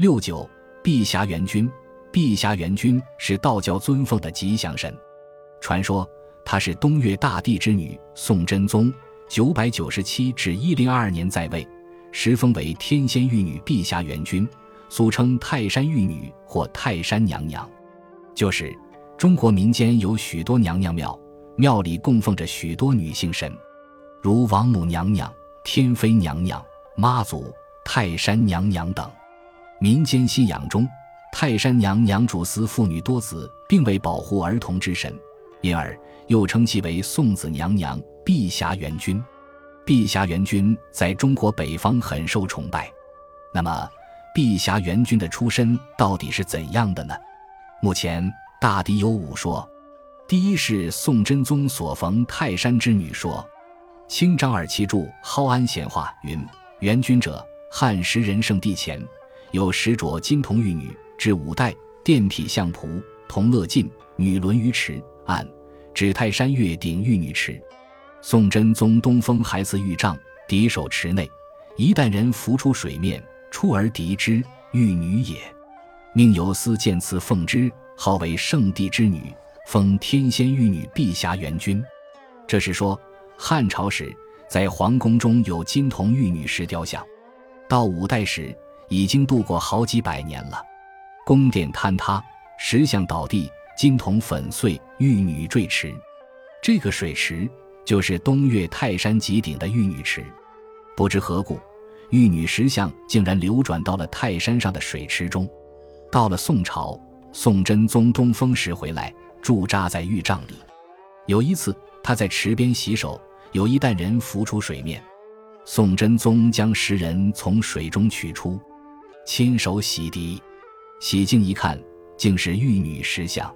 六九，碧霞元君。碧霞元君是道教尊奉的吉祥神，传说她是东岳大帝之女，宋真宗九百九十七至一零二二年在位，时封为天仙玉女碧霞元君，俗称泰山玉女或泰山娘娘。就是中国民间有许多娘娘庙，庙里供奉着许多女性神，如王母娘娘、天妃娘娘、妈祖、泰山娘娘等。民间信仰中。泰山娘娘主司妇女多子，并为保护儿童之神，因而又称其为送子娘娘、碧霞元君。碧霞元君在中国北方很受崇拜。那么，碧霞元君的出身到底是怎样的呢？目前大抵有五说。第一是宋真宗所逢泰山之女说。清张耳其著《蒿庵闲话》云：“元君者，汉时人圣帝前有石着金童玉女。”至五代，殿体相仆，同乐进，女轮于池岸，指泰山月顶玉女池。宋真宗东风还赐玉杖，敌手池内，一旦人浮出水面，出而敌之，玉女也。命有司见赐奉之，号为圣帝之女，封天仙玉女碧霞元君。这是说汉朝时在皇宫中有金童玉女石雕像，到五代时已经度过好几百年了。宫殿坍塌，石像倒地，金铜粉碎，玉女坠池。这个水池就是东岳泰山极顶的玉女池。不知何故，玉女石像竟然流转到了泰山上的水池中。到了宋朝，宋真宗东风时回来，驻扎在玉帐里。有一次，他在池边洗手，有一担人浮出水面。宋真宗将石人从水中取出，亲手洗涤。洗净一看，竟是玉女石像。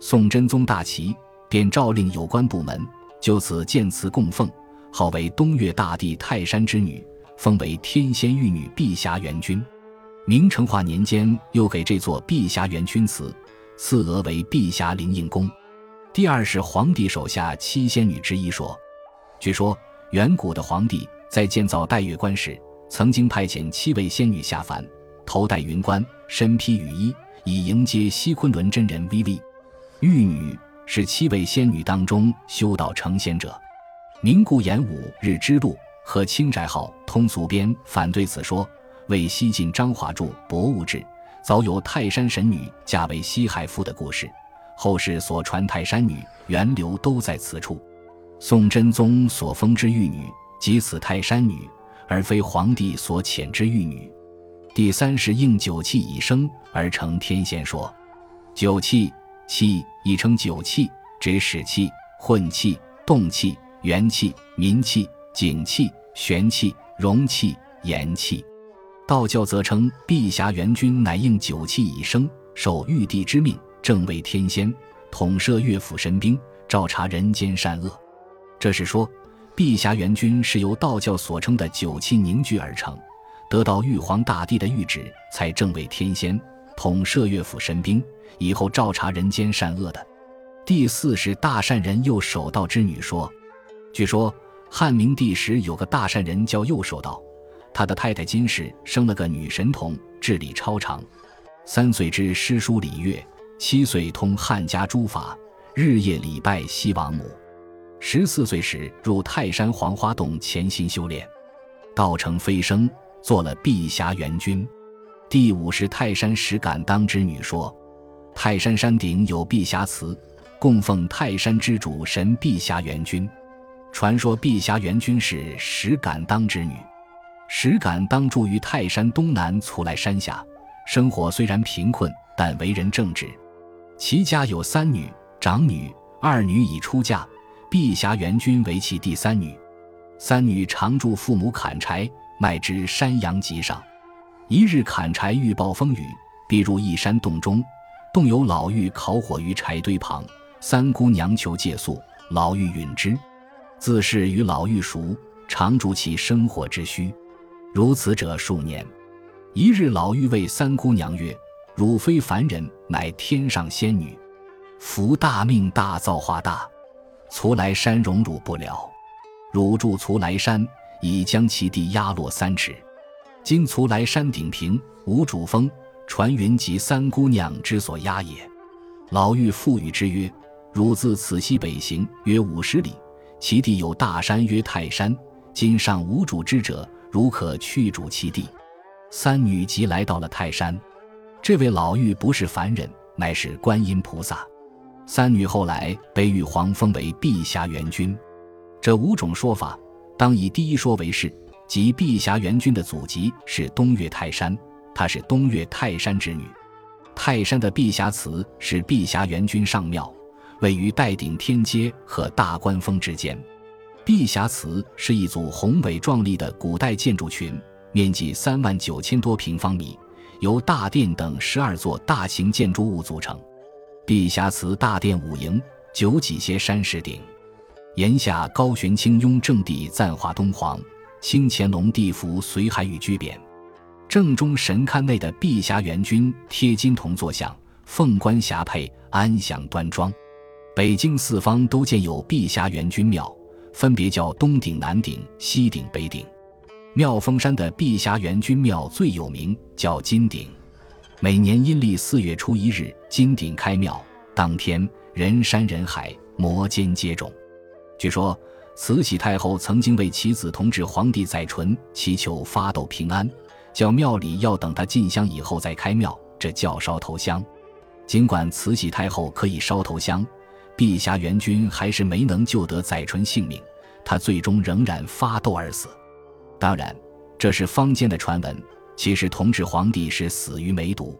宋真宗大奇，便诏令有关部门就此建祠供奉，号为东岳大帝泰山之女，封为天仙玉女碧霞元君。明成化年间，又给这座碧霞元君祠，赐额为碧霞灵应宫。第二是皇帝手下七仙女之一说。据说远古的皇帝在建造岱岳观时，曾经派遣七位仙女下凡。头戴云冠，身披雨衣，以迎接西昆仑真人。V V，玉女是七位仙女当中修道成仙者。明顾炎武《日之录》和《清宅号通俗编》反对此说，为西晋张华著《博物志》早有泰山神女嫁为西海夫的故事。后世所传泰山女源流都在此处。宋真宗所封之玉女，即此泰山女，而非皇帝所遣之玉女。第三是应九气以生而成天仙说，九气气亦称九气，指使气、混气、动气、元气、民气、景气、玄气、容气、言气。道教则称碧霞元君乃应九气以生，受玉帝之命，正为天仙，统摄乐府神兵，照察人间善恶。这是说，碧霞元君是由道教所称的九气凝聚而成。得到玉皇大帝的谕旨，才正为天仙，统摄乐府神兵，以后照察人间善恶的。第四是大善人右守道之女说。据说汉明帝时有个大善人叫右守道，他的太太金氏生了个女神童，智力超常。三岁知诗书礼乐，七岁通汉家诸法，日夜礼拜西王母。十四岁时入泰山黄花洞潜心修炼，道成飞升。做了碧霞元君，第五是泰山石敢当之女说，泰山山顶有碧霞祠，供奉泰山之主神碧霞元君。传说碧霞元君是石敢当之女，石敢当住于泰山东南徂徕山下，生活虽然贫困，但为人正直。其家有三女，长女、二女已出嫁，碧霞元君为其第三女。三女常助父母砍柴。迈之山阳脊上，一日砍柴遇暴风雨，必入一山洞中。洞有老妪烤火于柴堆旁，三姑娘求借宿，老妪允之。自是与老妪熟，常助其生活之需。如此者数年。一日，老妪谓三姑娘曰：“汝非凡人，乃天上仙女，福大命大，造化大，徂来山容汝不了。汝住徂来山。”已将其地压落三尺，今徂来山顶平，无主峰，传云及三姑娘之所压也。老妪复语之曰：“汝自此西北行约五十里，其地有大山曰泰山。今尚无主之者，如可去主其地。”三女即来到了泰山。这位老妪不是凡人，乃是观音菩萨。三女后来被玉皇封为碧霞元君。这五种说法，当以第一说为是，即碧霞元君的祖籍是东岳泰山，她是东岳泰山之女。泰山的碧霞祠是碧霞元君上庙，位于岱顶天街和大观峰之间。碧霞祠是一组宏伟壮丽的古代建筑群，面积三万九千多平方米，由大殿等十二座大型建筑物组成。碧霞祠大殿五楹，九脊歇山石顶，檐下高悬清雍正帝赞化东皇，清乾隆帝服随海宇居匾。正中神龛内的碧霞元君贴金铜坐像，凤冠霞帔，安详端庄。北京四方都建有碧霞元君庙，分别叫东顶、南顶、西顶、北顶。妙峰山的碧霞元君庙最有名，叫金顶。每年阴历四月初一日，金顶开庙，当天人山人海，摩肩接踵。据说慈禧太后曾经为其子同治皇帝载淳祈求发斗平安，叫庙里要等他进香以后再开庙，这叫烧头香。尽管慈禧太后可以烧头香，陛下元君还是没能救得载淳性命，他最终仍然发斗而死。当然，这是坊间的传闻。其实同治皇帝是死于梅毒。